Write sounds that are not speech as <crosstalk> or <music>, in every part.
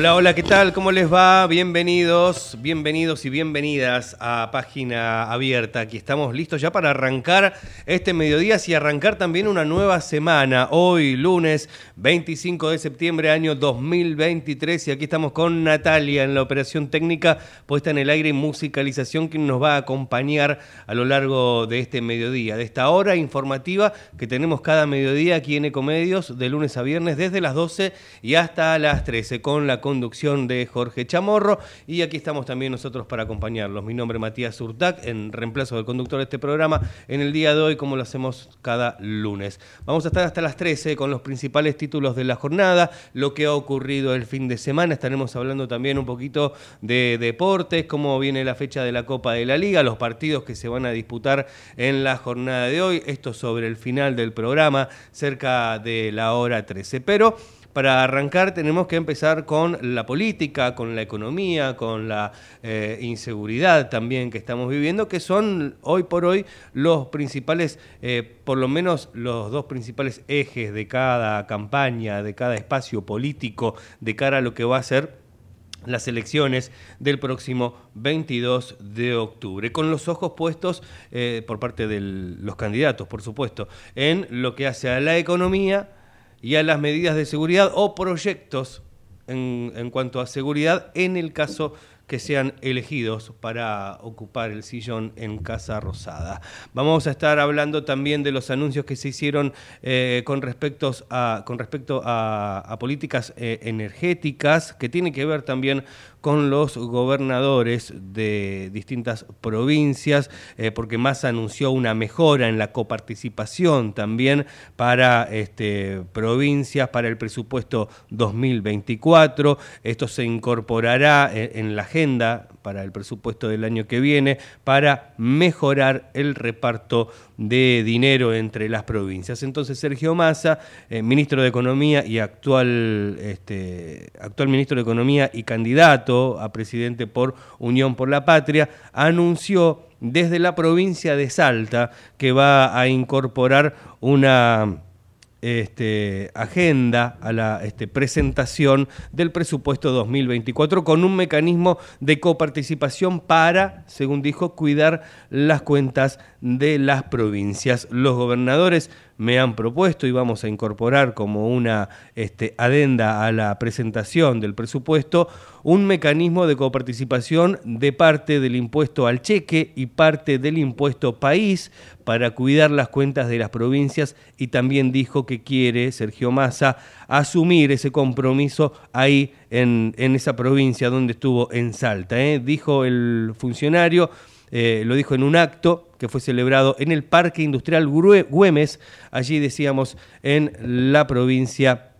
Hola, hola, ¿qué tal? ¿Cómo les va? Bienvenidos, bienvenidos y bienvenidas a Página Abierta. Aquí estamos listos ya para arrancar este mediodía y arrancar también una nueva semana. Hoy, lunes 25 de septiembre, año 2023. Y aquí estamos con Natalia en la operación técnica puesta en el aire y musicalización que nos va a acompañar a lo largo de este mediodía, de esta hora informativa que tenemos cada mediodía aquí en Ecomedios, de lunes a viernes, desde las 12 y hasta las 13, con la conducción de Jorge Chamorro. Y aquí estamos también nosotros para acompañarlos. Mi nombre es Matías Urtac, en reemplazo del conductor de este programa, en el día de hoy, como lo hacemos cada lunes. Vamos a estar hasta las 13 con los principales títulos de la jornada, lo que ha ocurrido el fin de semana. Estaremos hablando también un poquito de deportes, cómo viene la fecha de la Copa de la Liga, los partidos que se van a disputar en la jornada de hoy. Esto sobre el final del programa, cerca de la hora 13. Pero para arrancar tenemos que empezar con la política, con la economía, con la eh, inseguridad también que estamos viviendo, que son hoy por hoy los principales, eh, por lo menos los dos principales ejes de cada campaña, de cada espacio político, de cara a lo que va a ser las elecciones del próximo 22 de octubre, con los ojos puestos eh, por parte de los candidatos, por supuesto, en lo que hace a la economía, y a las medidas de seguridad o proyectos en, en cuanto a seguridad en el caso que sean elegidos para ocupar el sillón en Casa Rosada. Vamos a estar hablando también de los anuncios que se hicieron eh, con, respecto a, con respecto a, políticas eh, energéticas, que tienen que ver también con los gobernadores de distintas provincias, eh, porque Massa anunció una mejora en la coparticipación también para este, provincias, para el presupuesto 2024. Esto se incorporará en, la agenda para el presupuesto del año que viene para mejorar el reparto de dinero entre las provincias. Entonces Sergio Massa, eh, ministro de Economía y actual, este, actual ministro de Economía y candidato a presidente por Unión por la Patria, anunció desde la provincia de Salta que va a incorporar una este, agenda, a la este, presentación del presupuesto 2024 con un mecanismo de coparticipación para, según dijo, cuidar las cuentas de las provincias. Los gobernadores me han propuesto y vamos a incorporar como una este, adenda a la presentación del presupuesto un mecanismo de coparticipación de parte del impuesto al cheque y parte del impuesto país para cuidar las cuentas de las provincias y también dijo que quiere Sergio Massa asumir ese compromiso ahí en, esa provincia donde estuvo en Salta. ¿eh? Dijo el funcionario eh, lo dijo en un acto que fue celebrado en el Parque Industrial Güemes, allí decíamos en la provincia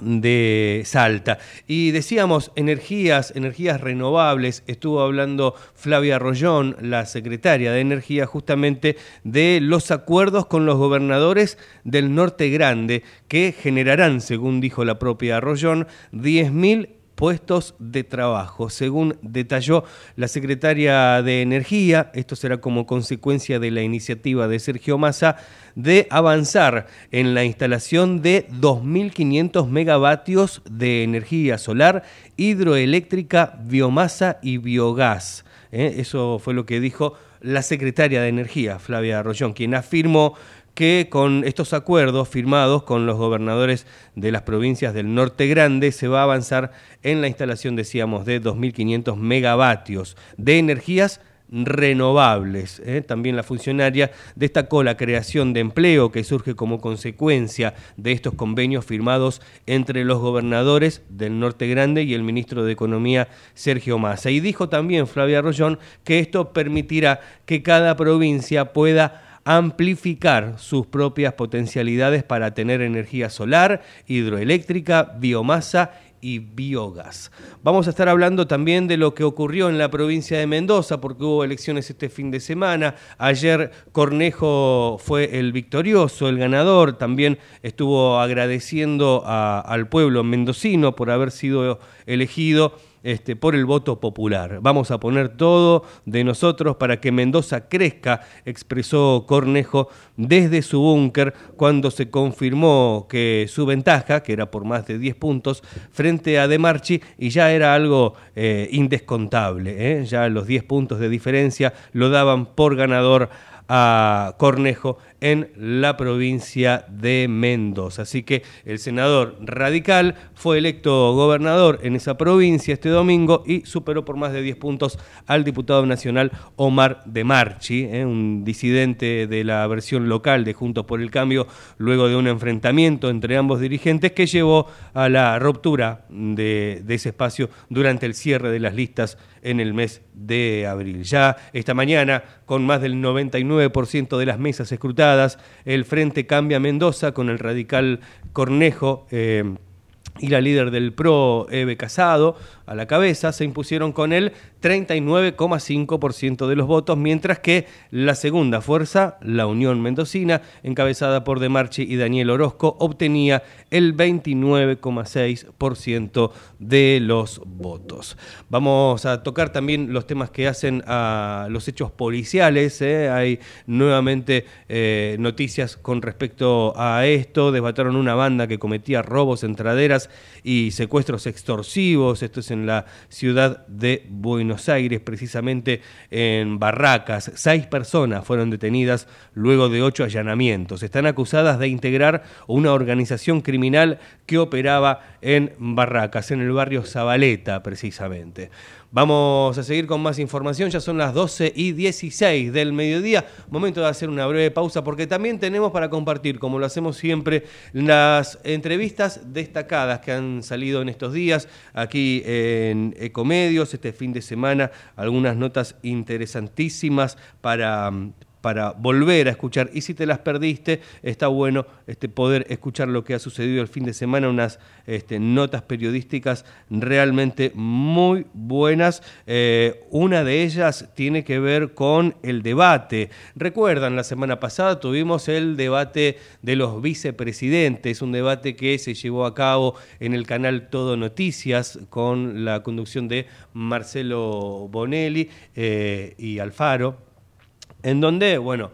de Salta. Y decíamos energías, energías renovables, estuvo hablando Flavia Rollón, la secretaria de Energía, justamente de los acuerdos con los gobernadores del Norte Grande, que generarán, según dijo la propia Rollón, 10.000 puestos de trabajo. Según detalló la secretaria de Energía, esto será como consecuencia de la iniciativa de Sergio Massa de avanzar en la instalación de 2.500 megavatios de energía solar, hidroeléctrica, biomasa y biogás. ¿eh? Eso fue lo que dijo la secretaria de Energía, Flavia Arroyón, quien afirmó que con estos acuerdos firmados con los gobernadores de las provincias del norte grande se va a avanzar en la instalación, decíamos, de 2.500 megavatios de energías renovables. ¿eh? También la funcionaria destacó la creación de empleo que surge como consecuencia de estos convenios firmados entre los gobernadores del Norte Grande y el ministro de Economía Sergio Massa. Y dijo también Flavia Rollón que esto permitirá que cada provincia pueda amplificar sus propias potencialidades para tener energía solar, hidroeléctrica, biomasa y biogás. Vamos a estar hablando también de lo que ocurrió en la provincia de Mendoza, porque hubo elecciones este fin de semana. Ayer Cornejo fue el victorioso, el ganador. También estuvo agradeciendo al pueblo mendocino por haber sido elegido este, por el voto popular. Vamos a poner todo de nosotros para que Mendoza crezca, expresó Cornejo desde su búnker cuando se confirmó que su ventaja, que era por más de 10 puntos, frente a De Marchi, y ya era algo eh, indescontable. ¿eh? Ya los 10 puntos de diferencia lo daban por ganador a Cornejo en la provincia de Mendoza. Así que el senador radical fue electo gobernador en esa provincia este domingo y superó por más de 10 puntos al diputado nacional Omar de Marchi, ¿eh? un disidente de la versión local de Juntos por el Cambio, luego de un enfrentamiento entre ambos dirigentes que llevó a la ruptura de, de ese espacio durante el cierre de las listas en el mes de abril. Ya esta mañana, con más del 99% de las mesas escrutadas, el Frente Cambia Mendoza con el radical Cornejo. Eh, y la líder del PRO, Eve Casado, a la cabeza, se impusieron con el 39,5% de los votos, mientras que la segunda fuerza, la Unión Mendocina, encabezada por De Marchi y Daniel Orozco, obtenía el 29,6% de los votos. Vamos a tocar también los temas que hacen a los hechos policiales. ¿eh? Hay nuevamente eh, noticias con respecto a esto. Desbataron una banda que cometía robos, entraderas y secuestros extorsivos. Esto es en la ciudad de Buenos Aires, precisamente en Barracas. Seis personas fueron detenidas luego de ocho allanamientos. Están acusadas de integrar una organización criminal que operaba en Barracas, en el barrio Zabaleta, precisamente. Vamos a seguir con más información, ya son las 12 y 16 del mediodía, momento de hacer una breve pausa porque también tenemos para compartir, como lo hacemos siempre, las entrevistas destacadas que han salido en estos días aquí en Ecomedios, este fin de semana, algunas notas interesantísimas para para volver a escuchar. Y si te las perdiste, está bueno este, poder escuchar lo que ha sucedido el fin de semana, unas este, notas periodísticas realmente muy buenas. Eh, una de ellas tiene que ver con el debate. Recuerdan, la semana pasada tuvimos el debate de los vicepresidentes, un debate que se llevó a cabo en el canal Todo Noticias con la conducción de Marcelo Bonelli eh, y Alfaro en donde, bueno,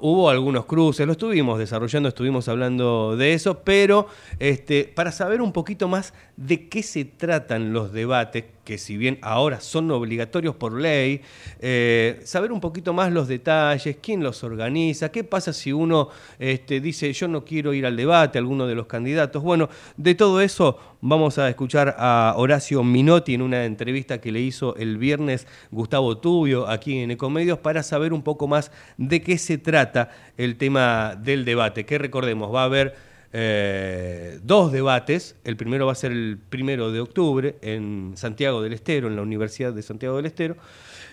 hubo algunos cruces, lo estuvimos desarrollando, estuvimos hablando de eso, pero este, para saber un poquito más de qué se tratan los debates, que si bien ahora son obligatorios por ley, eh, saber un poquito más los detalles, quién los organiza, qué pasa si uno este, dice yo no quiero ir al debate, alguno de los candidatos. Bueno, de todo eso vamos a escuchar a Horacio Minotti en una entrevista que le hizo el viernes Gustavo Tubio aquí en Ecomedios para saber un poco más de qué se trata el tema del debate, que recordemos, va a haber eh, dos debates. El primero va a ser el primero de octubre en Santiago del Estero, en la Universidad de Santiago del Estero.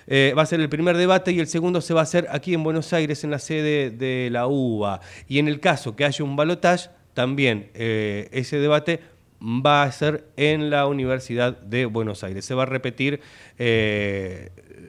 Eh, va a ser el primer debate y el segundo se va a hacer aquí en Buenos Aires, en la sede de la UBA. Y en el caso que haya un balotaje, también eh, ese debate va a ser en la Universidad de Buenos Aires. Se va a repetir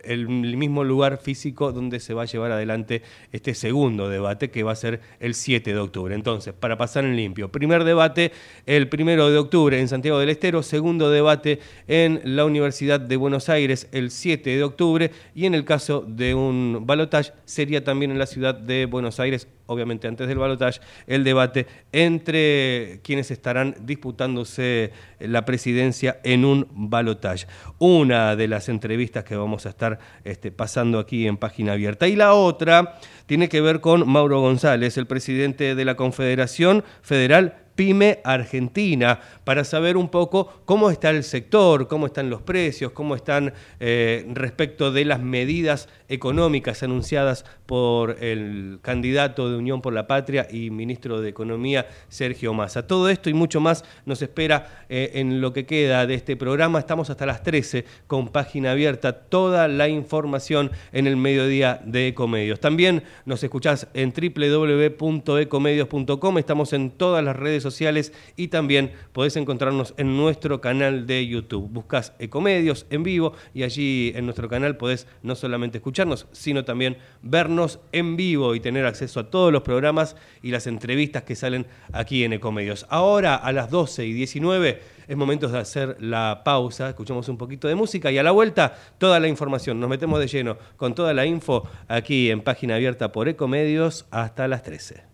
el mismo lugar físico donde se va a llevar adelante este segundo debate que va a ser el 7 de octubre. Entonces, para pasar en limpio, primer debate el primero de octubre en Santiago del Estero, segundo debate en la Universidad de Buenos Aires el 7 de octubre y en el caso de un balotaje sería también en la ciudad de Buenos Aires, obviamente antes del balotaje, el debate entre quienes estarán disputándose la presidencia en un balotaje. Una de las entrevistas que vamos a estar este, pasando aquí en página abierta. Y la otra tiene que ver con Mauro González, el presidente de la Confederación Federal Pyme Argentina, para saber un poco cómo está el sector, cómo están los precios, cómo están eh, respecto de las medidas económicas anunciadas por el candidato de Unión por la Patria y ministro de Economía, Sergio Massa. Todo esto y mucho más nos espera eh, en lo que queda de este programa. Estamos hasta las 13 con página abierta, toda la información en el mediodía de Ecomedios. También nos escuchás en www.ecomedios.com, estamos en todas las redes sociales y también podés encontrarnos en nuestro canal de YouTube. Buscas Ecomedios en vivo y allí en nuestro canal podés no solamente escucharnos, sino también vernos en vivo y tener acceso a todos los programas y las entrevistas que salen aquí en Ecomedios. Ahora a las 12 y 19 es momento de hacer la pausa, escuchamos un poquito de música y a la vuelta toda la información. Nos metemos de lleno con toda la info aquí en página abierta por Ecomedios hasta las 13.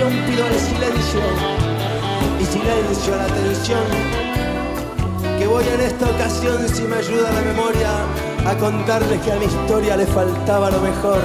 Pido el silencio y silencio a la atención. Que voy en esta ocasión, si me ayuda la memoria, a contarles que a mi historia le faltaba lo mejor.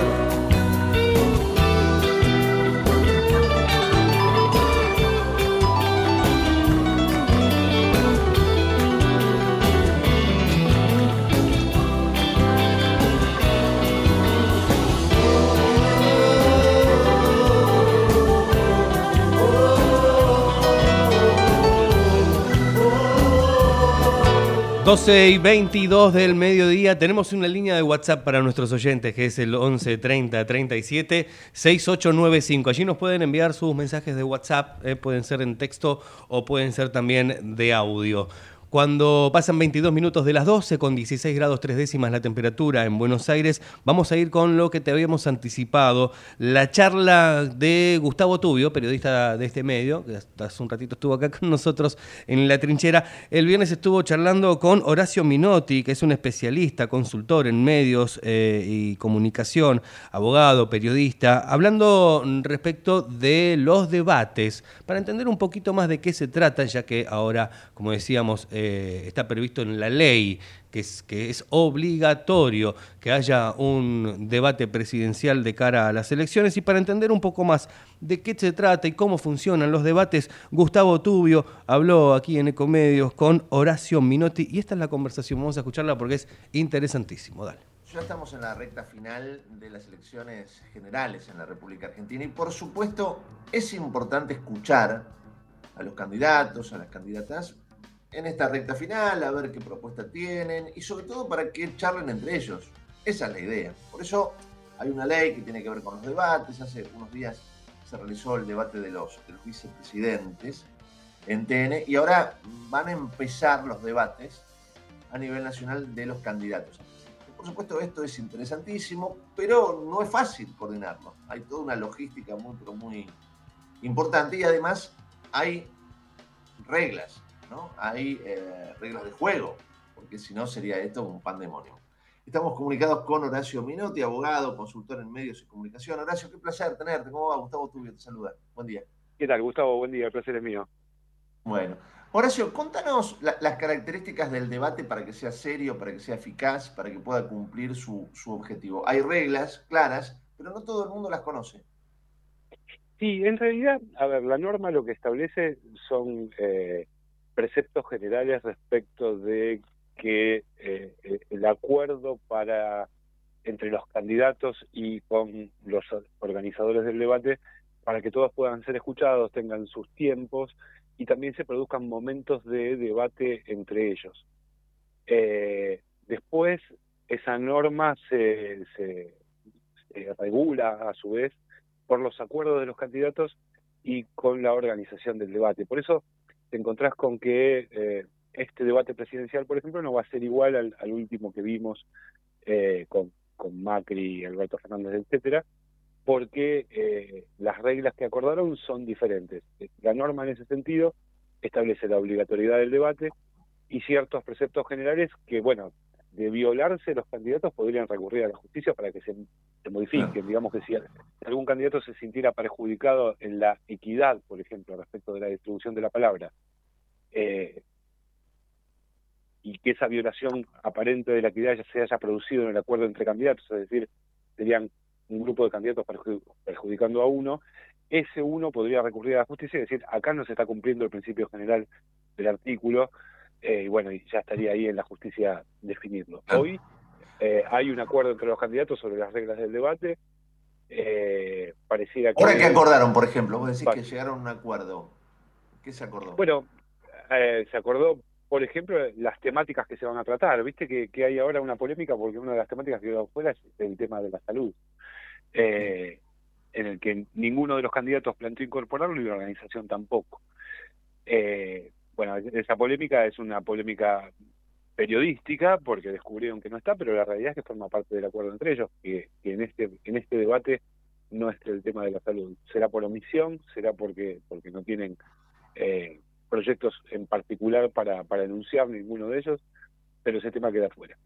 12 y 22 del mediodía. Tenemos una línea de WhatsApp para nuestros oyentes que es el 11 30 37 6895. Allí nos pueden enviar sus mensajes de WhatsApp, eh, pueden ser en texto o pueden ser también de audio. Cuando pasan 22 minutos de las 12 con 16 grados 3 décimas la temperatura en Buenos Aires, vamos a ir con lo que te habíamos anticipado, la charla de Gustavo Tubio, periodista de este medio, que hace un ratito estuvo acá con nosotros en la trinchera. El viernes estuvo charlando con Horacio Minotti, que es un especialista, consultor en medios eh, y comunicación, abogado, periodista, hablando respecto de los debates, para entender un poquito más de qué se trata, ya que ahora, como decíamos, eh, está previsto en la ley que es, que es obligatorio que haya un debate presidencial de cara a las elecciones. Y para entender un poco más de qué se trata y cómo funcionan los debates, Gustavo Tubio habló aquí en Ecomedios con Horacio Minotti. Y esta es la conversación, vamos a escucharla porque es interesantísimo, dale. Ya estamos en la recta final de las elecciones generales en la República Argentina y por supuesto es importante escuchar a los candidatos, a las candidatas, en esta recta final, a ver qué propuesta tienen y sobre todo para que charlen entre ellos. Esa es la idea. Por eso hay una ley que tiene que ver con los debates. Hace unos días se realizó el debate de los, de los vicepresidentes en TN y ahora van a empezar los debates a nivel nacional de los candidatos. Por supuesto, esto es interesantísimo, pero no es fácil coordinarlo. Hay toda una logística muy, pero muy importante y además hay reglas, ¿no? Hay eh, reglas de juego, porque si no sería esto un pandemonio. Estamos comunicados con Horacio Minotti, abogado, consultor en medios y comunicación. Horacio, qué placer tenerte. ¿Cómo va? Gustavo Tubio te saluda. Buen día. ¿Qué tal, Gustavo? Buen día, el placer es mío. Bueno, Horacio, contanos las características del debate para que sea serio, para que sea eficaz, para que pueda cumplir su, objetivo. Hay reglas claras, pero no todo el mundo las conoce. Sí, en realidad, a ver, la norma lo que establece son eh, preceptos generales respecto de que eh, el acuerdo para entre los candidatos y con los organizadores del debate para que todos puedan ser escuchados, tengan sus tiempos y también se produzcan momentos de debate entre ellos. Eh, después, esa norma se, se, regula a su vez por los acuerdos de los candidatos y con la organización del debate. Por eso te encontrás con que eh, este debate presidencial, por ejemplo, no va a ser igual al, último que vimos eh, con, con Macri, Alberto Fernández, etcétera, porque eh, las reglas que acordaron son diferentes. La norma en ese sentido establece la obligatoriedad del debate y ciertos preceptos generales que, bueno, de violarse los candidatos podrían recurrir a la justicia para que se, modifiquen. Digamos que si algún candidato se sintiera perjudicado en la equidad, por ejemplo, respecto de la distribución de la palabra, eh, y que esa violación aparente de la equidad ya se haya producido en el acuerdo entre candidatos, es decir, serían un grupo de candidatos perjudicando a uno, ese uno podría recurrir a la justicia y decir, acá no se está cumpliendo el principio general del artículo, eh, y bueno, y ya estaría ahí en la justicia definirlo. Hoy eh, hay un acuerdo entre los candidatos sobre las reglas del debate. Eh, pareciera que... ¿Ahora qué acordaron, por ejemplo? Vos decís que llegaron a un acuerdo. ¿Qué se acordó? Bueno, se acordó por ejemplo, las temáticas que se van a tratar. Viste que, hay ahora una polémica porque una de las temáticas que quedó fuera es el tema de la salud, eh, en el que ninguno de los candidatos planteó incorporarlo y la organización tampoco. Eh, bueno, esa polémica es una polémica periodística porque descubrieron que no está, pero la realidad es que forma parte del acuerdo entre ellos, que, en este en este debate no es el tema de la salud. Será por omisión, será porque porque no tienen eh, proyectos en particular para, para enunciar ninguno de ellos, pero ese tema queda fuera.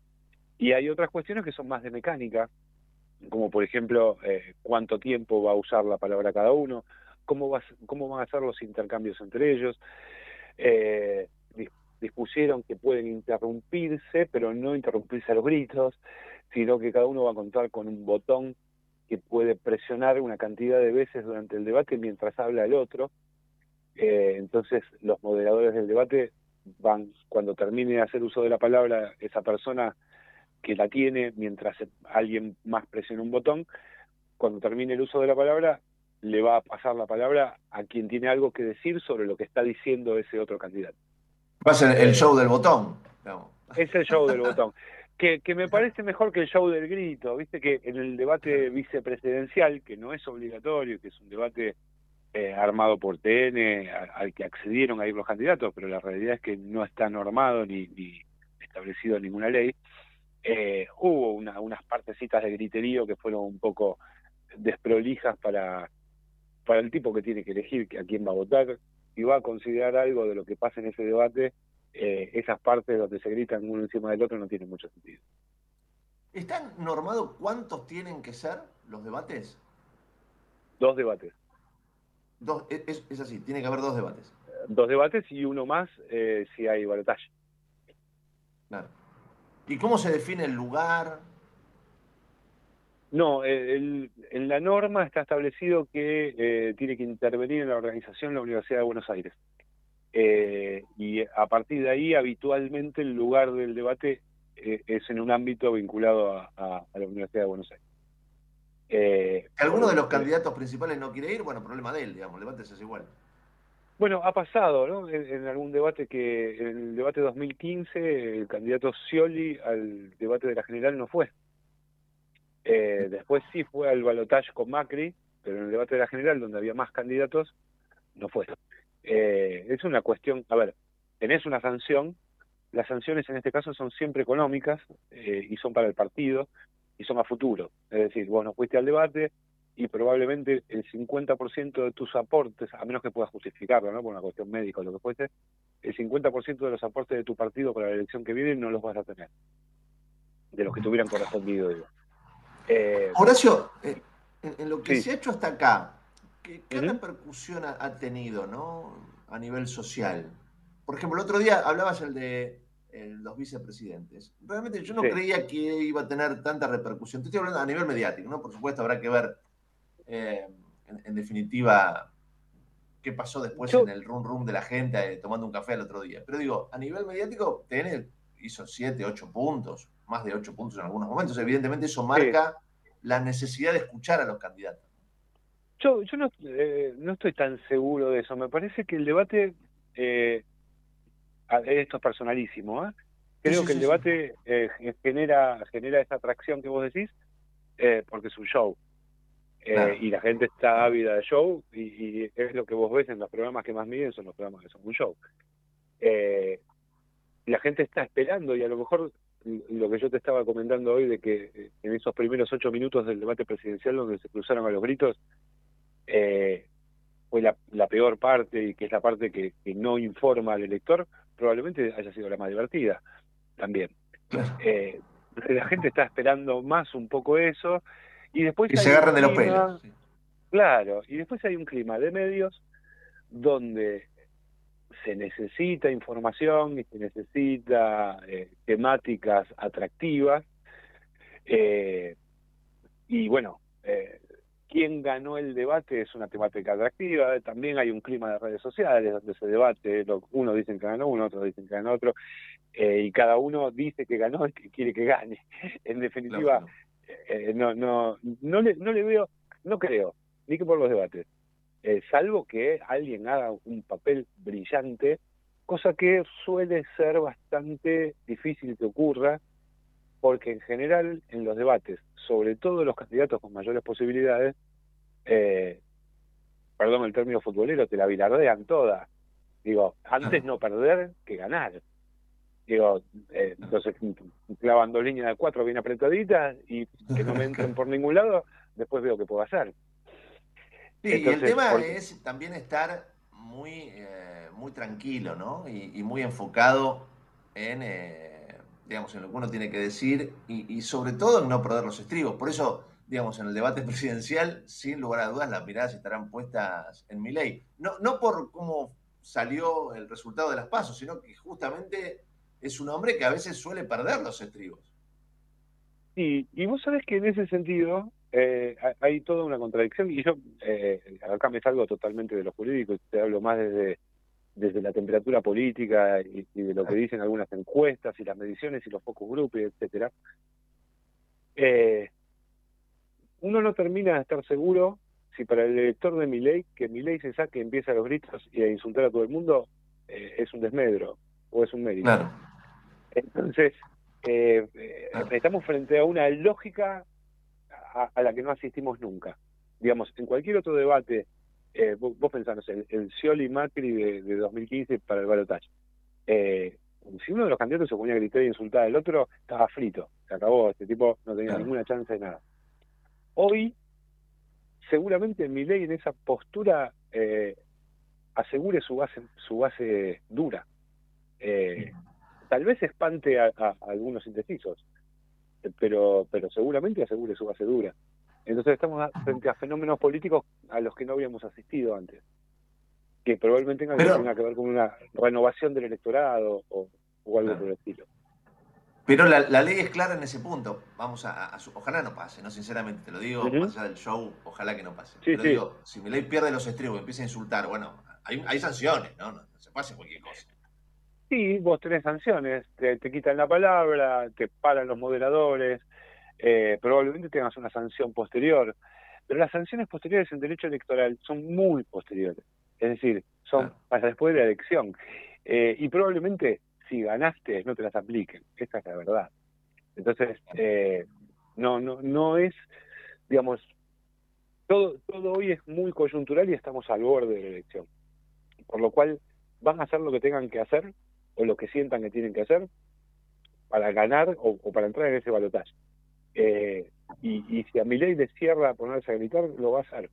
Y hay otras cuestiones que son más de mecánica, como por ejemplo eh, cuánto tiempo va a usar la palabra cada uno, cómo, va, cómo van a ser los intercambios entre ellos. Eh, dispusieron que pueden interrumpirse, pero no interrumpirse a los gritos, sino que cada uno va a contar con un botón que puede presionar una cantidad de veces durante el debate mientras habla el otro, eh, entonces los moderadores del debate van, cuando termine de hacer uso de la palabra, esa persona que la tiene mientras alguien más presiona un botón, cuando termine el uso de la palabra, le va a pasar la palabra a quien tiene algo que decir sobre lo que está diciendo ese otro candidato. Va a ser el show del botón. Es el show del botón. Que, que me parece mejor que el show del grito. Viste que en el debate vicepresidencial, que no es obligatorio, que es un debate eh, armado por TN, al que accedieron a ir los candidatos, pero la realidad es que no está normado ni, ni establecido ninguna ley. Eh, hubo unas partecitas de griterío que fueron un poco desprolijas para, para el tipo que tiene que elegir a quién va a votar. Si va a considerar algo de lo que pasa en ese debate, eh, esas partes donde se gritan uno encima del otro no tienen mucho sentido. ¿Están normados cuántos tienen que ser los debates? Dos debates. Dos, es, así, tiene que haber dos debates. Dos debates y uno más eh, si hay balotaje. Claro. ¿Y cómo se define el lugar? No, en la norma está establecido que eh, tiene que intervenir en la organización la Universidad de Buenos Aires. Eh, y a partir de ahí, habitualmente, el lugar del debate es en un ámbito vinculado a la Universidad de Buenos Aires. Eh, ¿Alguno de los candidatos principales no quiere ir? Bueno, problema de él, digamos, levántese igual. Bueno, ha pasado, ¿no? En, algún debate que, en el debate 2015, el candidato Scioli al debate de la general no fue. Eh, después sí fue al balotaje con Macri, pero en el debate de la general, donde había más candidatos, no fue. Eh, es una cuestión, a ver, tenés una sanción, las sanciones en este caso son siempre económicas eh, y son para el partido y son a futuro. Es decir, vos no fuiste al debate, y probablemente el 50% de tus aportes, a menos que puedas justificarlo, ¿no? Por una cuestión médica o lo que fuese, el 50% de los aportes de tu partido para la elección que viene no los vas a tener, de los que te hubieran correspondido. Eh, Horacio, eh, en, lo que se ha hecho hasta acá, ¿qué, repercusión ha, tenido ¿no? a nivel social? Por ejemplo, el otro día hablabas el de los vicepresidentes. Realmente yo no creía que iba a tener tanta repercusión. Te estoy hablando a nivel mediático, ¿no? Por supuesto, habrá que ver eh, en, definitiva, qué pasó después en el room room de la gente eh, tomando un café el otro día. Pero digo, a nivel mediático, TN hizo 7, 8 puntos, más de 8 puntos en algunos momentos. Evidentemente eso marca la necesidad de escuchar a los candidatos. Yo, yo no, eh, no estoy tan seguro de eso. Me parece que el debate, esto es personalísimo, creo que el debate genera, genera esa atracción que vos decís, porque es un show. Eh, y la gente está ávida de show y, es lo que vos ves en los programas que más miden son los programas que son un show. Eh, la gente está esperando y a lo mejor lo que yo te estaba comentando hoy de que eh, en esos primeros ocho minutos del debate presidencial donde se cruzaron a los gritos fue la, la, peor parte y que es la parte que, no informa al elector, probablemente haya sido la más divertida también. la gente está esperando más un poco eso y después se agarran de los pelos. Claro, y después hay un clima de medios donde se necesita información y se necesita eh, temáticas atractivas. Eh, y bueno, eh, quién ganó el debate es una temática atractiva. También hay un clima de redes sociales donde se debate. Uno dicen que ganó uno, otro dicen que ganó otro. y cada uno dice que ganó y que quiere que gane. <laughs> En definitiva, eh, no, no, no le, no le veo, no creo, ni que por los debates, eh, salvo que alguien haga un papel brillante, cosa que suele ser bastante difícil que ocurra, porque en general en los debates, sobre todo los candidatos con mayores posibilidades, eh, perdón el término futbolero, te la bilardean toda. Digo, antes no perder que ganar. Digo, eh, entonces clavan dos líneas de cuatro bien apretaditas y que no me entren <laughs> por ningún lado, después veo qué puedo hacer. Sí, y el tema es también estar muy, eh, muy tranquilo, ¿no? Y, muy enfocado en, eh, digamos, en lo que uno tiene que decir y, sobre todo en no perder los estribos. Por eso, digamos, en el debate <laughs> presidencial, sin lugar a dudas, las miradas estarán puestas en mi ley. No, no por cómo salió el resultado de las pasos, sino que justamente es un hombre que a veces suele perder los estribos. Sí, y vos sabés que en ese sentido eh, hay toda una contradicción, y yo eh, acá me salgo totalmente de lo jurídico, te hablo más desde, desde la temperatura política y, de lo que dicen algunas encuestas y las mediciones y los focus group, etcétera. Eh, uno no termina de estar seguro si para el elector de mi ley, que mi ley se saque, empieza a los gritos y a insultar a todo el mundo, es un desmedro o es un mérito. Claro. Entonces, eh, eh, estamos frente a una lógica a, la que no asistimos nunca. Digamos, en cualquier otro debate, eh, vos, pensás, el, el Scioli Macri de, 2015 para el balotaje. si uno de los candidatos se ponía a gritar y insultar al otro, estaba frito. Se acabó, este tipo no tenía ninguna chance de nada. Hoy, seguramente mi ley en esa postura asegure su base, su base dura. Eh, tal vez espante a, algunos indecisos, pero, pero seguramente asegure su base dura. Entonces estamos frente a fenómenos políticos a los que no habíamos asistido antes, que probablemente tengan, que ver con una renovación del electorado o, algo por el estilo. Pero la, ley es clara en ese punto. Vamos a, ojalá no pase, no sinceramente te lo digo, más allá del show, ojalá que no pase. Pero digo, si mi ley pierde los estribos y empieza a insultar, bueno, hay, hay sanciones, ¿no? ¿no? se pase cualquier cosa. Sí, vos tenés sanciones, te, quitan la palabra, te paran los moderadores, eh, probablemente tengas una sanción posterior, pero las sanciones posteriores en derecho electoral son muy posteriores. Es decir, son para después de la elección. Eh, y probablemente si ganaste no te las apliquen. Esa es la verdad. Entonces, eh, no, no, no es, digamos, todo, todo hoy es muy coyuntural y estamos al borde de la elección. Por lo cual van a hacer lo que tengan que hacer o lo que sientan que tienen que hacer para ganar o, para entrar en ese balotaje. Eh, y, si a mi ley le cierra ponerse a gritar, lo va a hacer.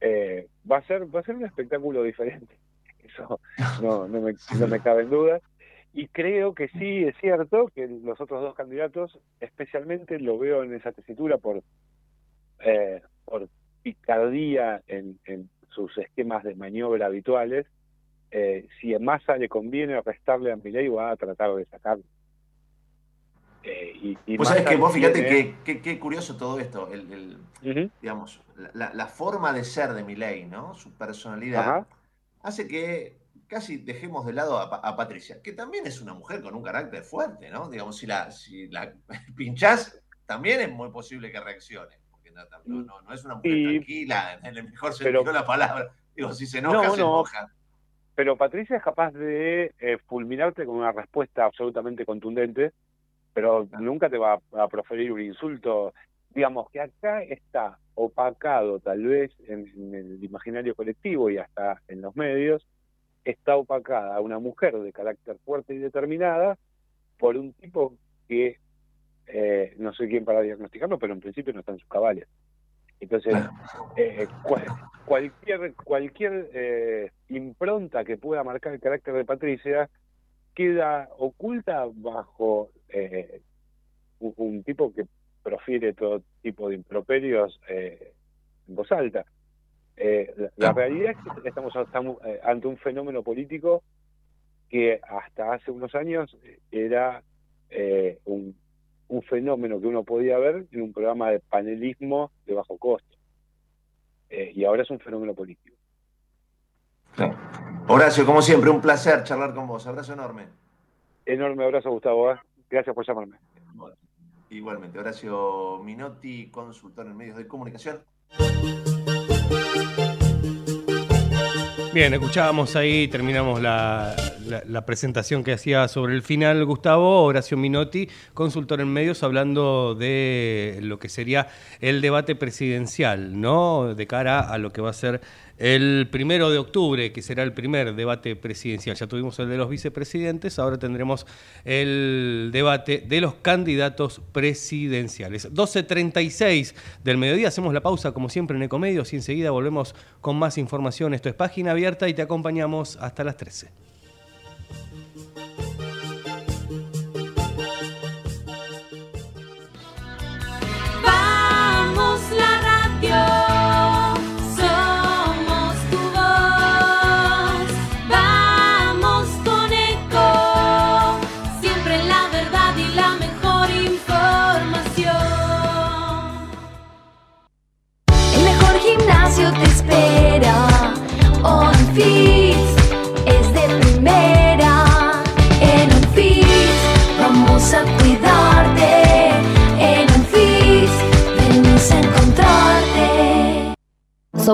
Eh, va a ser va a ser un espectáculo diferente. <laughs> Eso no, no, me, no me cabe en duda. Y creo que sí es cierto que los otros dos candidatos, especialmente lo veo en esa tesitura por, eh, por picardía en, en sus esquemas de maniobra habituales, eh, si en masa le conviene restarle a ley va a tratar de sacarlo. Eh, y, pues sabes que vos fíjate que, qué curioso todo esto, el, digamos, la, forma de ser de Milei, ¿no? Su personalidad hace que casi dejemos de lado a, Patricia, que también es una mujer con un carácter fuerte, ¿no? Digamos, si la, si la <laughs> pinchás, también es muy posible que reaccione, porque no, no, es una mujer tranquila, en el mejor sentido de la palabra. Digo, si se enoja, se enoja. Pero Patricia es capaz de eh, fulminarte con una respuesta absolutamente contundente, pero nunca te va a, proferir un insulto. Digamos que acá está opacado, tal vez en, el imaginario colectivo y hasta en los medios, está opacada una mujer de carácter fuerte y determinada por un tipo que eh, no sé quién para diagnosticarlo, pero en principio no está en sus cabales. Entonces, eh, cualquier, cualquier eh, impronta que pueda marcar el carácter de Patricia queda oculta bajo eh, un, tipo que profiere todo tipo de improperios en voz alta. la, realidad es que estamos, ante un fenómeno político que hasta hace unos años era un un fenómeno que uno podía ver en un programa de panelismo de bajo costo. Eh, y ahora es un fenómeno político. Horacio, como siempre, un placer charlar con vos. Abrazo enorme. Enorme abrazo, Gustavo. ¿eh? Gracias por llamarme. Igualmente, Horacio Minotti, consultor en medios de comunicación. Bien, escuchábamos ahí, terminamos la, presentación que hacía sobre el final Gustavo, Horacio Minotti, consultor en medios, hablando de lo que sería el debate presidencial, ¿no? De cara a lo que va a ser el primero de octubre, que será el primer debate presidencial. Ya tuvimos el de los vicepresidentes, ahora tendremos el debate de los candidatos presidenciales. 12.36 del mediodía, hacemos la pausa como siempre en Ecomedios y enseguida volvemos con más información. Esto es página abierta y te acompañamos hasta las 13.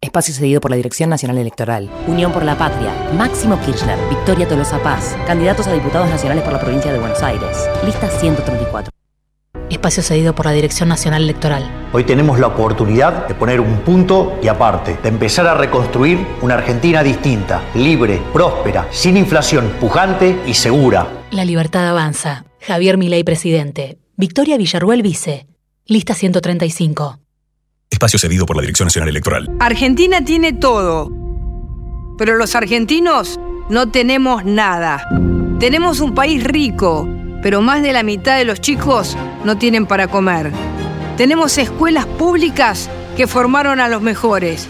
Espacio cedido por la Dirección Nacional Electoral. Unión por la Patria. Máximo Kirchner. Victoria Tolosa Paz. Candidatos a diputados nacionales por la provincia de Buenos Aires. Lista 134 espacio cedido por la Dirección Nacional Electoral. Hoy tenemos la oportunidad de poner un punto y aparte, de empezar a reconstruir una Argentina distinta, libre, próspera, sin inflación, pujante y segura. La libertad avanza. Javier Milei, presidente. Victoria Villarruel, vice. Lista 135. Espacio cedido por la Dirección Nacional Electoral. Argentina tiene todo, pero los argentinos no tenemos nada. Tenemos un país rico pero más de la mitad de los chicos no tienen para comer. Tenemos escuelas públicas que formaron a los mejores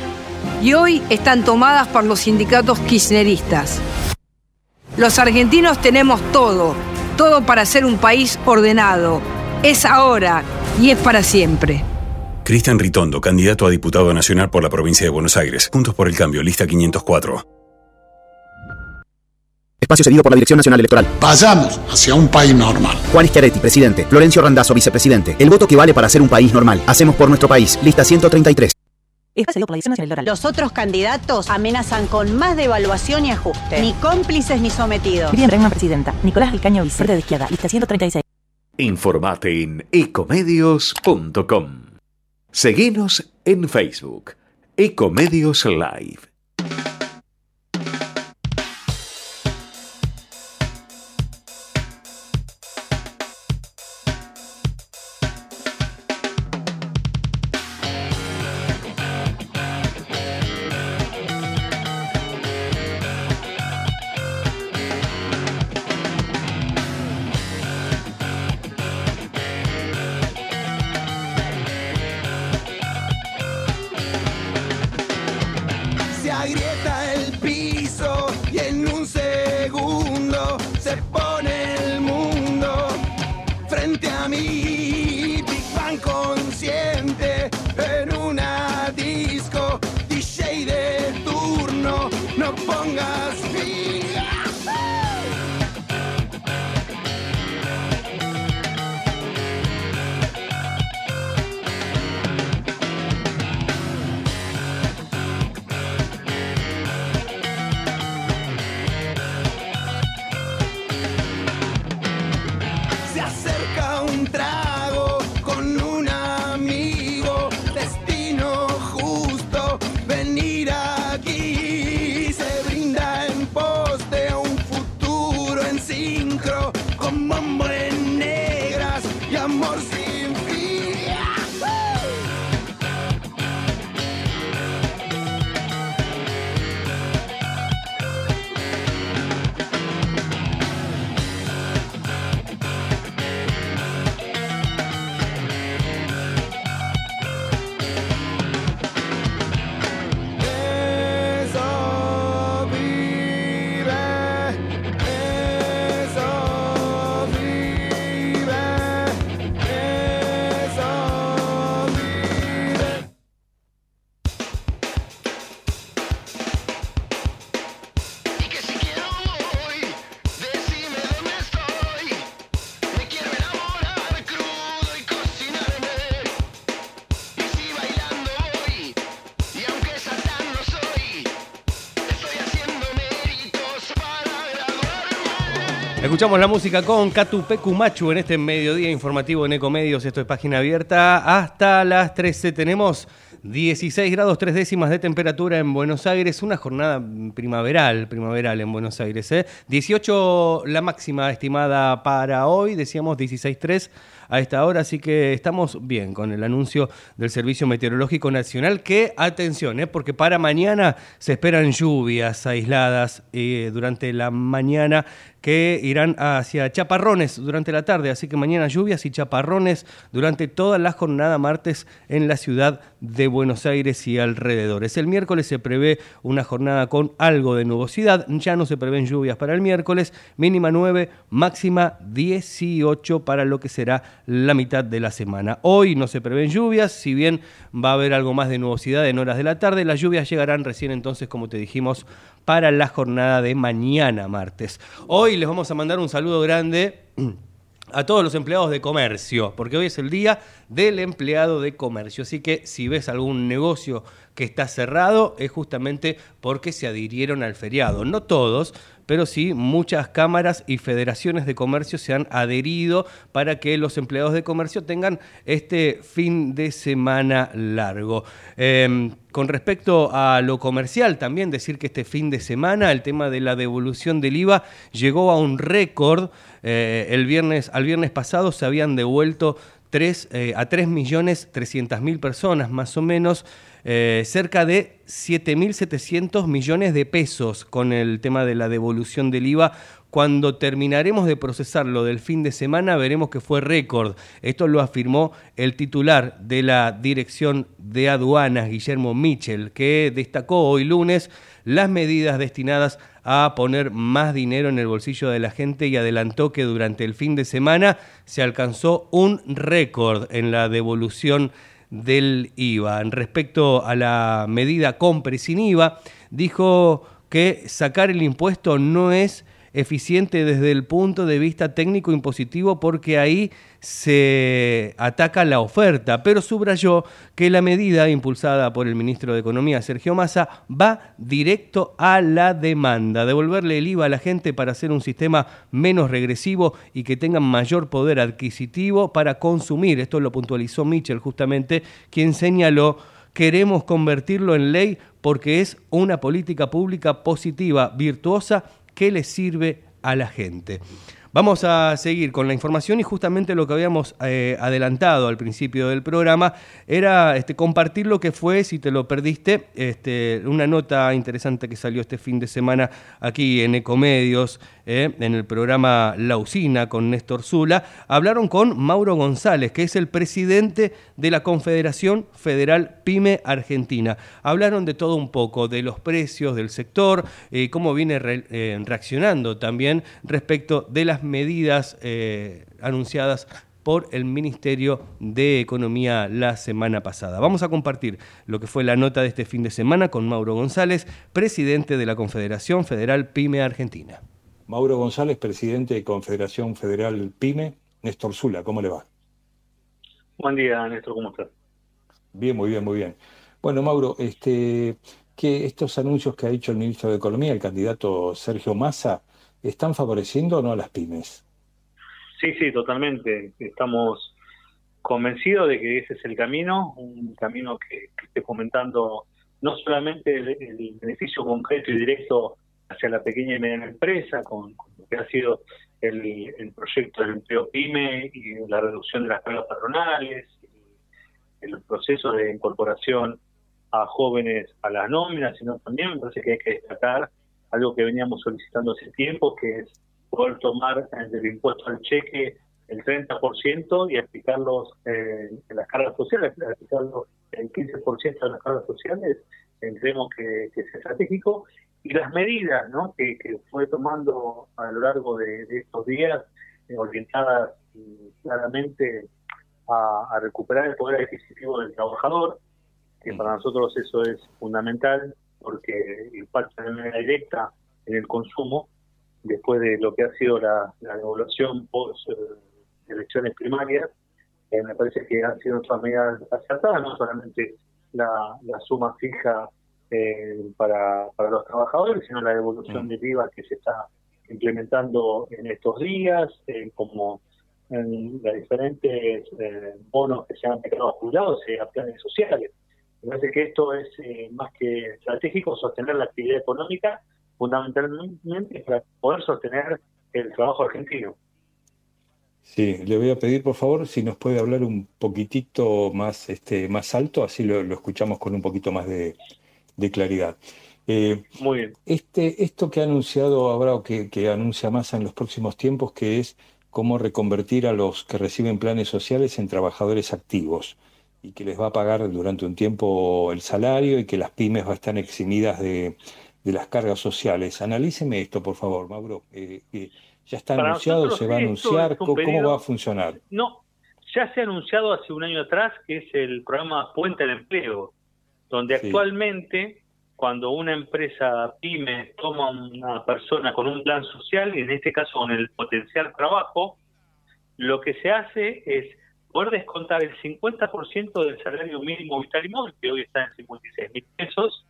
y hoy están tomadas por los sindicatos kirchneristas. Los argentinos tenemos todo todo para ser un país ordenado. Es ahora y es para siempre. Cristian Ritondo, candidato a diputado nacional por la provincia de Buenos Aires. Juntos por el cambio, lista 504. Espacio cedido por la Dirección Nacional Electoral. Vayamos hacia un país normal. Juan Schiaretti, presidente. Florencio Randazzo, vicepresidente. El voto que vale para ser un país normal. Hacemos por nuestro país. Lista 133. Espacio cedido por la Dirección Nacional Electoral. Los otros candidatos amenazan con más devaluación y ajuste. Ni cómplices ni sometidos. Miriam Bregman, presidenta. Nicolás Ricaño, vice de izquierda. Lista 136. Informate en ecomedios.com. Seguinos en Facebook. Ecomedios Live. Turno, no pongas fin. Escuchamos la música con Catu Pecumachu en este mediodía informativo en Ecomedios. Esto es página abierta hasta las 13. Tenemos 16 grados 3 décimas de temperatura en Buenos Aires. Una jornada primaveral, primaveral en Buenos Aires. ¿eh? 18 la máxima estimada para hoy. Decíamos 16.3 a esta hora, así que estamos bien con el anuncio del Servicio Meteorológico Nacional, que atención, ¿eh? porque para mañana se esperan lluvias aisladas eh, durante la mañana que irán hacia chaparrones durante la tarde, así que mañana lluvias y chaparrones durante toda la jornada martes en la ciudad de Buenos Aires y alrededores. El miércoles se prevé una jornada con algo de nubosidad, ya no se prevén lluvias para el miércoles, mínima 9, máxima 18 para lo que será la mitad de la semana. Hoy no se prevén lluvias, si bien va a haber algo más de nubosidad en horas de la tarde, las lluvias llegarán recién entonces, como te dijimos, para la jornada de mañana martes. Hoy les vamos a mandar un saludo grande a todos los empleados de comercio, porque hoy es el día del empleado de comercio. Así que si ves algún negocio que está cerrado, es justamente porque se adhirieron al feriado. No todos, pero sí muchas cámaras y federaciones de comercio se han adherido para que los empleados de comercio tengan este fin de semana largo. Eh, con respecto a lo comercial, también decir que este fin de semana el tema de la devolución del IVA llegó a un récord. Eh, el viernes, al viernes pasado se habían devuelto tres, eh, a 3.300.000 personas más o menos eh, cerca de 7.700 millones de pesos con el tema de la devolución del IVA. Cuando terminaremos de procesarlo del fin de semana veremos que fue récord. Esto lo afirmó el titular de la Dirección de Aduanas, Guillermo Michel, que destacó hoy lunes las medidas destinadas a poner más dinero en el bolsillo de la gente y adelantó que durante el fin de semana se alcanzó un récord en la devolución del IVA. Respecto a la medida compre sin IVA, dijo que sacar el impuesto no es eficiente desde el punto de vista técnico impositivo porque ahí se ataca la oferta, pero subrayó que la medida impulsada por el ministro de Economía, Sergio Massa, va directo a la demanda, devolverle el IVA a la gente para hacer un sistema menos regresivo y que tengan mayor poder adquisitivo para consumir. Esto lo puntualizó Mitchell justamente, quien señaló queremos convertirlo en ley porque es una política pública positiva, virtuosa qué le sirve a la gente. Vamos a seguir con la información y justamente lo que habíamos eh, adelantado al principio del programa era este, compartir lo que fue, si te lo perdiste, este, una nota interesante que salió este fin de semana aquí en Ecomedios, eh, en el programa La Usina con Néstor Zula. Hablaron con Mauro González, que es el presidente de la Confederación Federal Pyme Argentina. Hablaron de todo un poco, de los precios del sector, y cómo viene eh, reaccionando también respecto de las medidas eh, anunciadas por el Ministerio de Economía la semana pasada. Vamos a compartir lo que fue la nota de este fin de semana con Mauro González, presidente de la Confederación Federal Pyme Argentina. Mauro González, presidente de Confederación Federal Pyme. Néstor Zula, ¿cómo le va? Buen día, Néstor, ¿cómo estás? Bien, muy bien, muy bien. Bueno, Mauro, este, que estos anuncios que ha dicho el ministro de Economía, el candidato Sergio Massa, ¿están favoreciendo o no a las pymes? Sí, sí, totalmente. Estamos convencidos de que ese es el camino, un camino que, esté fomentando no solamente el, beneficio concreto y directo hacia la pequeña y mediana empresa, con, lo que ha sido el, proyecto del empleo PYME y la reducción de las cargas patronales, el proceso de incorporación a jóvenes a las nóminas, sino también me parece que hay que destacar algo que veníamos solicitando hace tiempo, que es poder tomar del impuesto al cheque el 30% y aplicarlos eh, en las cargas sociales, aplicarlo el 15% de las cargas sociales, creemos que, es estratégico. Y las medidas ¿no? que, fue tomando a lo largo de, estos días, eh, orientadas claramente a, a, recuperar el poder adquisitivo del trabajador, que para nosotros eso es fundamental, porque impacta de manera directa en el consumo después de lo que ha sido la, la devolución post eh, elecciones primarias. Eh, me parece que han sido otras medidas acertadas, no solamente la, suma fija eh, para, para los trabajadores, sino la devolución mm. de IVA que se está implementando en estos días, como en los diferentes bonos que se han quedado jubilados, a planes sociales. Me parece que esto es eh, más que estratégico, sostener la actividad económica, fundamentalmente para poder sostener el trabajo argentino. Sí, le voy a pedir por favor si nos puede hablar un poquitito más, este, más alto, así lo, escuchamos con un poquito más de, claridad. Eh, Muy bien. Este, esto que ha anunciado ahora o que, que anuncia Massa en los próximos tiempos, que es cómo reconvertir a los que reciben planes sociales en trabajadores activos y que les va a pagar durante un tiempo el salario y que las pymes van a estar eximidas de, las cargas sociales. Analíceme esto, por favor, Mauro. Eh, eh, ¿Ya está anunciado? ¿Se va a anunciar? ¿Cómo, va a funcionar? No, ya se ha anunciado hace un año atrás que es el programa Puente del Empleo, donde actualmente cuando una empresa pyme toma una persona con un plan social, y en este caso con el potencial trabajo, lo que se hace es poder descontar el 50% del salario mínimo vital y móvil, que hoy está en 56 mil pesos,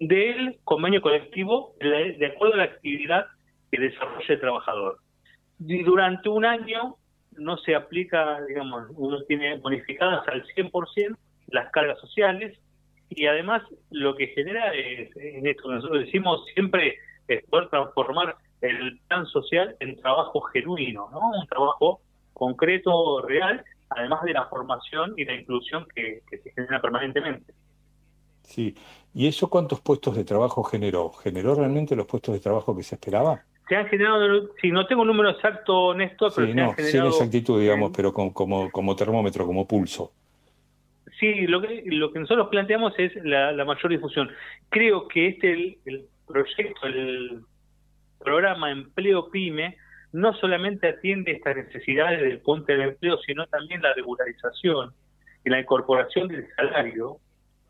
del convenio colectivo de acuerdo a la actividad que desarrolla el trabajador. Y durante un año no se aplica, digamos, uno tiene bonificadas al 100% las cargas sociales y además lo que genera es, en esto que nosotros decimos siempre, es poder transformar el plan social en trabajo genuino, ¿no? Un trabajo concreto, real, además de la formación y la inclusión que, se genera permanentemente. Sí. ¿Y eso cuántos puestos de trabajo generó? ¿Generó realmente los puestos de trabajo que se esperaba? Se han generado, si no tengo un número exacto, Néstor, pero Sí, se han no, sin generado... exactitud, digamos, pero como, como, como termómetro, como pulso. Sí, lo que, lo que nosotros planteamos es la, mayor difusión. Creo que este el, proyecto, el programa Empleo Pyme, no solamente atiende estas necesidades del puente del empleo, sino también la regularización y la incorporación del salario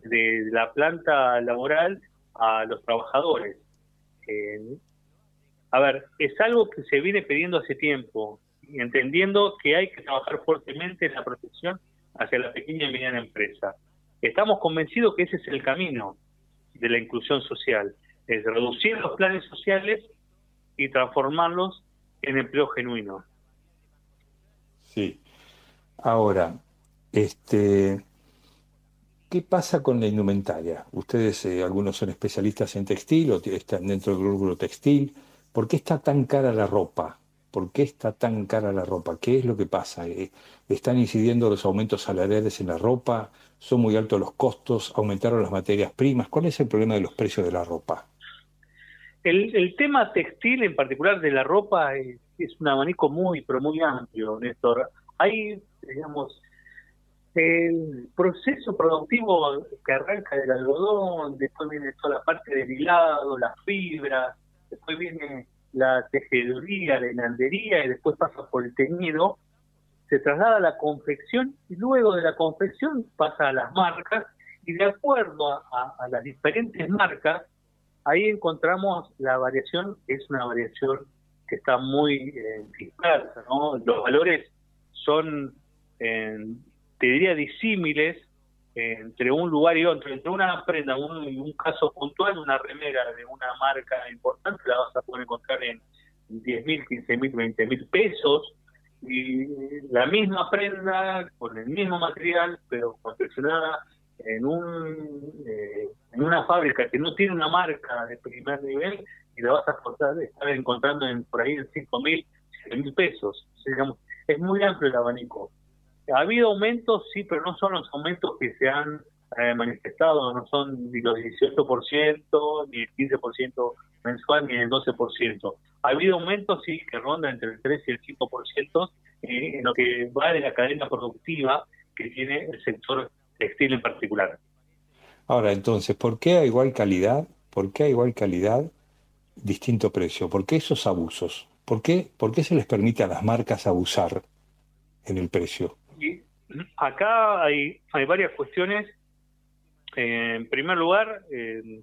de la planta laboral a los trabajadores. Eh, a ver, es algo que se viene pidiendo hace tiempo, entendiendo que hay que trabajar fuertemente en la protección hacia la pequeña y mediana empresa. Estamos convencidos que ese es el camino de la inclusión social, es reducir los planes sociales y transformarlos en empleo genuino. Sí. Ahora, este, ¿qué pasa con la indumentaria? Ustedes, eh, algunos son especialistas en textil o están dentro del rubro textil. ¿Por qué está tan cara la ropa? ¿Por qué está tan cara la ropa? ¿Qué es lo que pasa? Eh, ¿Están incidiendo los aumentos salariales en la ropa? ¿Son muy altos los costos? ¿Aumentaron las materias primas? ¿Cuál es el problema de los precios de la ropa? El, el tema textil, en particular de la ropa, es, un abanico muy, pero muy amplio, Néstor. Hay, digamos, el proceso productivo que arranca del algodón, después viene toda la parte del hilado, las fibras, después viene la tejeduría, la hilandería y después pasa por el teñido, se traslada a la confección y luego de la confección pasa a las marcas y de acuerdo a, las diferentes marcas, ahí encontramos la variación, es una variación que está muy eh, dispersa, ¿no? Los valores son, eh, te diría, disímiles entre un lugar y otro, entre una prenda, un, un caso puntual, una remera de una marca importante, la vas a poder encontrar en 10 mil, 15 mil, 20 mil pesos, y la misma prenda con el mismo material, pero confeccionada en un eh, en una fábrica que no tiene una marca de primer nivel y la vas a estar encontrando en, por ahí en 5 mil, 7 mil pesos. Es muy amplio el abanico. Ha habido aumentos, sí, pero no son los aumentos que se han eh, manifestado, no son ni los 18%, ni el 15% mensual, ni el 12%. Ha habido aumentos, sí, que rondan entre el 3 y el 5% eh, en lo que va de la cadena productiva que tiene el sector textil en particular. Ahora, entonces, ¿por qué a igual calidad, por qué a igual calidad, distinto precio? ¿Por qué esos abusos? ¿Por qué, por qué se les permite a las marcas abusar en el precio? Acá hay, hay varias cuestiones. Eh, en primer lugar, eh,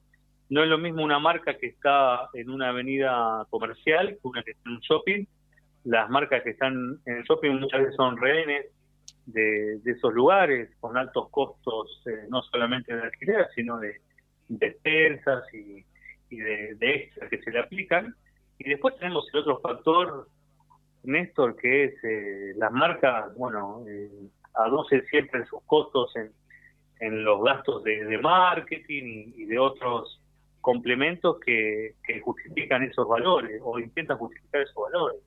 no es lo mismo una marca que está en una avenida comercial que una que está en un shopping. Las marcas que están en el shopping muchas veces son rehenes de, de esos lugares con altos costos, eh, no solamente de alquiler, sino de, de expensas y, y de, de extras que se le aplican. Y después tenemos el otro factor Néstor, que es eh, las marcas, bueno, eh, aducen siempre sus costos en, en los gastos de, de marketing y, y de otros complementos que, que justifican esos valores o intentan justificar esos valores.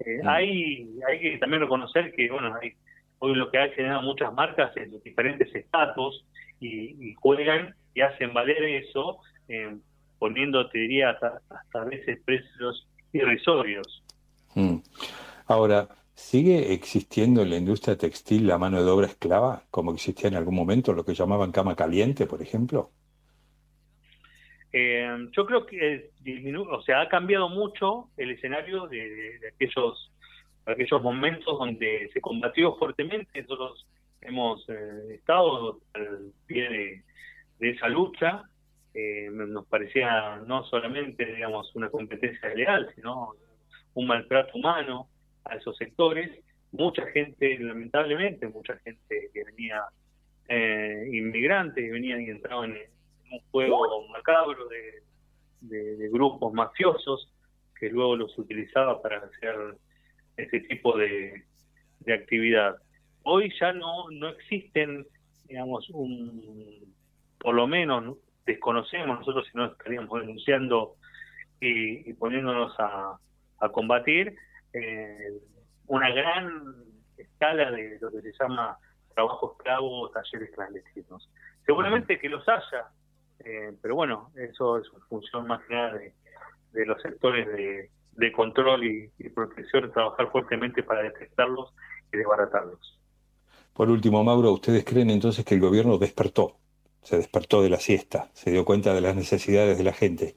Eh, hay, hay que también reconocer que, bueno, hay, hoy lo que ha generado muchas marcas los diferentes estatus y, y juegan y hacen valer eso, eh, poniendo, te diría, hasta, hasta a veces precios irrisorios. Mm. Ahora, ¿sigue existiendo en la industria textil la mano de obra esclava, como existía en algún momento, lo que llamaban cama caliente, por ejemplo? Eh, yo creo que disminu o sea, ha cambiado mucho el escenario de, aquellos aquellos momentos donde se combatió fuertemente. Nosotros hemos eh, estado al pie de, de esa lucha. Eh, nos parecía no solamente, digamos, una competencia leal, sino un maltrato humano a esos sectores. Mucha gente, lamentablemente, mucha gente que venía eh, inmigrantes, venían y entraban en, un juego macabro de, grupos mafiosos que luego los utilizaba para hacer ese tipo de, de actividad. Hoy ya no, no existen, digamos, un, por lo menos ¿no? desconocemos nosotros si no estaríamos denunciando y, y poniéndonos a, a combatir eh, una gran escala de lo que se llama trabajo esclavo o talleres clandestinos. Seguramente que los haya, Eh, pero bueno, eso es función más nada de, de los sectores de, de control y, y protección, trabajar fuertemente para detectarlos y desbaratarlos. Por último, Mauro, ¿ustedes creen entonces que el gobierno despertó? Se despertó de la siesta, se dio cuenta de las necesidades de la gente.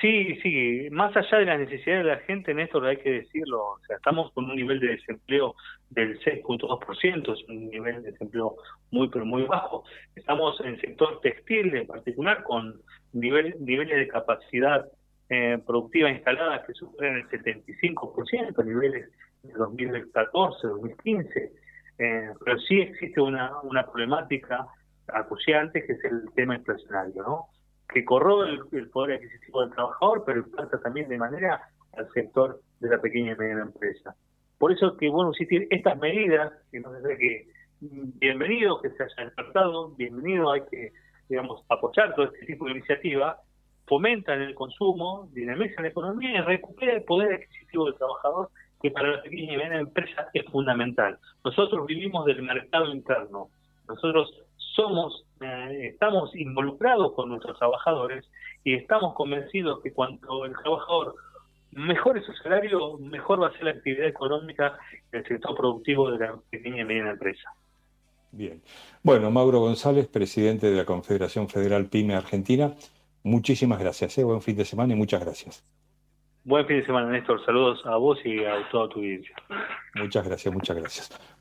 Sí, sí, más allá de las necesidades de la gente, Néstor, hay que decirlo, o sea, estamos con un nivel de desempleo del 6.2%, es un nivel de desempleo muy, pero muy bajo. Estamos en el sector textil en particular con nivel, niveles de capacidad eh, productiva instalada que superan el 75%, niveles de 2014, 2015. Eh, pero sí existe una, una problemática acuciante que es el tema inflacionario, ¿no? Que corroe el, poder adquisitivo del trabajador, pero impacta también de manera al sector de la pequeña y mediana empresa. Por eso que, bueno, existir estas medidas, que nos dice que bienvenido que se haya despertado, bienvenido, hay que, digamos, apoyar todo este tipo de iniciativa, fomentan el consumo, dinamizan la economía y recupera el poder adquisitivo del trabajador, que para la pequeña y mediana empresa es fundamental. Nosotros vivimos del mercado interno, nosotros somos, eh, estamos involucrados con nuestros trabajadores y estamos convencidos que cuanto el trabajador mejore su salario, mejor va a ser la actividad económica del sector productivo de la pequeña y mediana empresa. Bien. Bueno, Mauro González, presidente de la Confederación Federal PYME Argentina, muchísimas gracias. ¿eh? Buen fin de semana y muchas gracias. Buen fin de semana, Néstor. Saludos a vos y a toda tu audiencia. Muchas gracias, muchas gracias.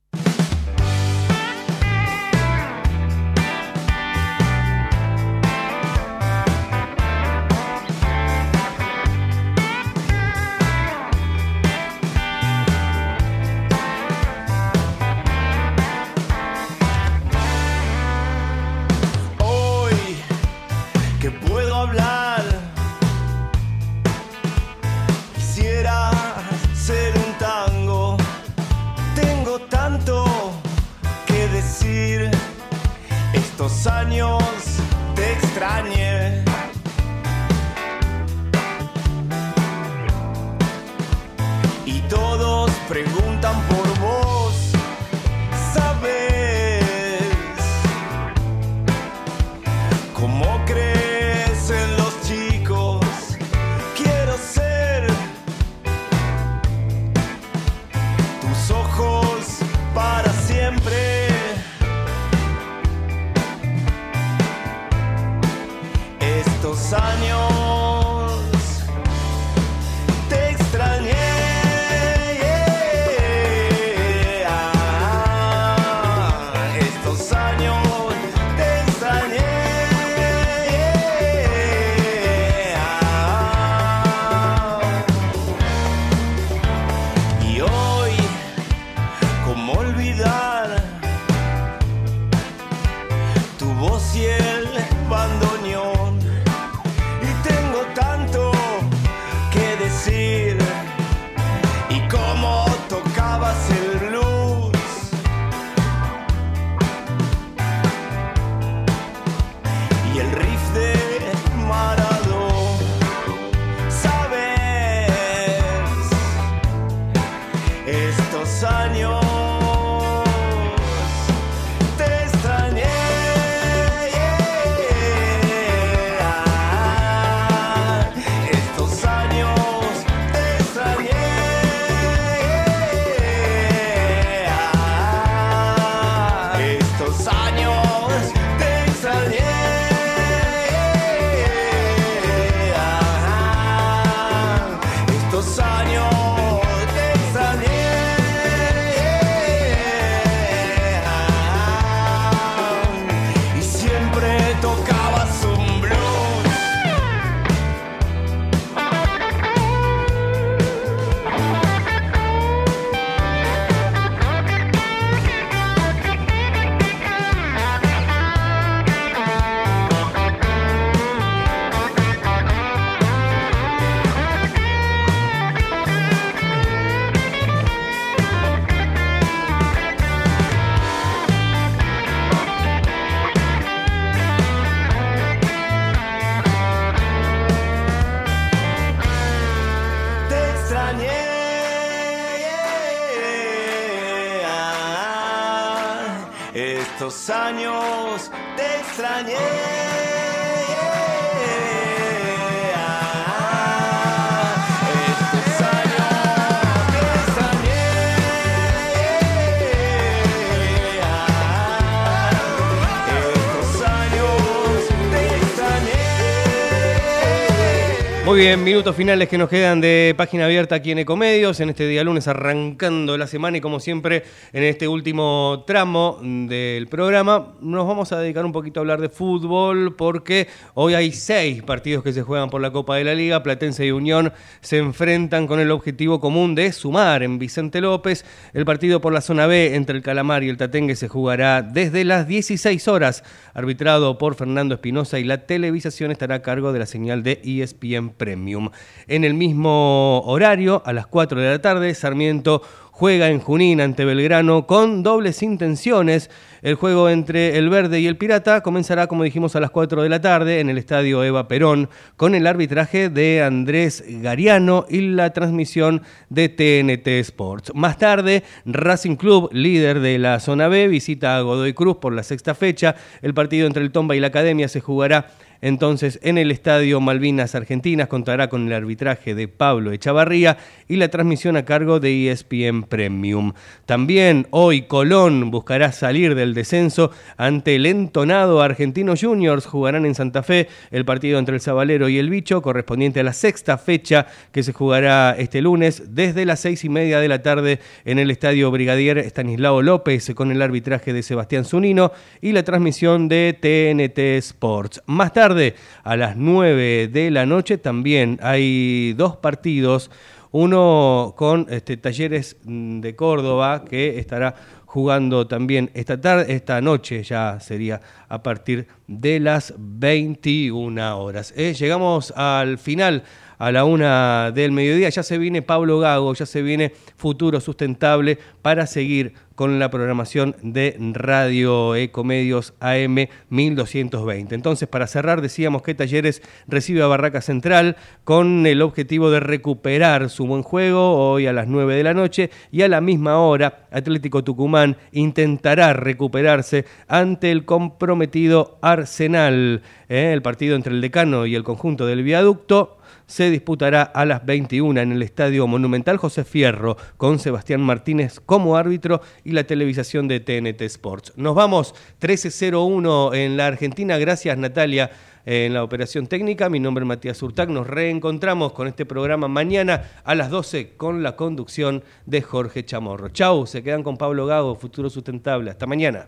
Muy bien, minutos finales que nos quedan de página abierta aquí en Ecomedios, en este día lunes arrancando la semana y como siempre en este último tramo del programa nos vamos a dedicar un poquito a hablar de fútbol porque hoy hay seis partidos que se juegan por la Copa de la Liga, Platense y Unión se enfrentan con el objetivo común de sumar en Vicente López, el partido por la zona B entre el Calamar y el Tatengue se jugará desde las 16 horas, arbitrado por Fernando Espinosa y la televisación estará a cargo de la señal de E ESPN Premium. En el mismo horario, a las 4 de la tarde, Sarmiento juega en Junín ante Belgrano con dobles intenciones. El juego entre el Verde y el Pirata comenzará, como dijimos, a las 4 de la tarde en el estadio Eva Perón con el arbitraje de Andrés Gariano y la transmisión de TNT Sports. Más tarde, Racing Club, líder de la zona B, visita a Godoy Cruz por la sexta fecha. El partido entre el Tomba y la Academia se jugará entonces, en el Estadio Malvinas Argentinas contará con el arbitraje de Pablo Echavarría y la transmisión a cargo de ESPN Premium. También hoy Colón buscará salir del descenso ante el entonado Argentino Juniors. Jugarán en Santa Fe el partido entre el Zabalero y el Bicho, correspondiente a la sexta fecha que se jugará este lunes desde las seis y media de la tarde en el Estadio Brigadier Estanislao López con el arbitraje de Sebastián Zunino y la transmisión de TNT Sports. Más tarde, a las 9 de la noche, también hay dos partidos. Uno con este, Talleres de Córdoba, que estará jugando también esta tarde, esta noche ya sería a partir de las 21 horas. Eh, llegamos al final a la una del mediodía. Ya se viene Pablo Gago, ya se viene Futuro Sustentable para seguir con la programación de Radio Ecomedios AM 1220. Entonces, para cerrar, decíamos que Talleres recibe a Barraca Central con el objetivo de recuperar su buen juego hoy a las 9 de la noche y a la misma hora Atlético Tucumán intentará recuperarse ante el comprometido Arsenal. ¿eh? El partido entre el decano y el conjunto del viaducto se disputará a las 21 en el Estadio Monumental José Fierro con Sebastián Martínez como árbitro y la televisación de TNT Sports. Nos vamos 1301 en la Argentina. Gracias Natalia en la operación técnica. Mi nombre es Matías Urtac. Nos reencontramos con este programa mañana a las 12 con la conducción de Jorge Chamorro. Chau, se quedan con Pablo Gago, Futuro Sustentable. Hasta mañana.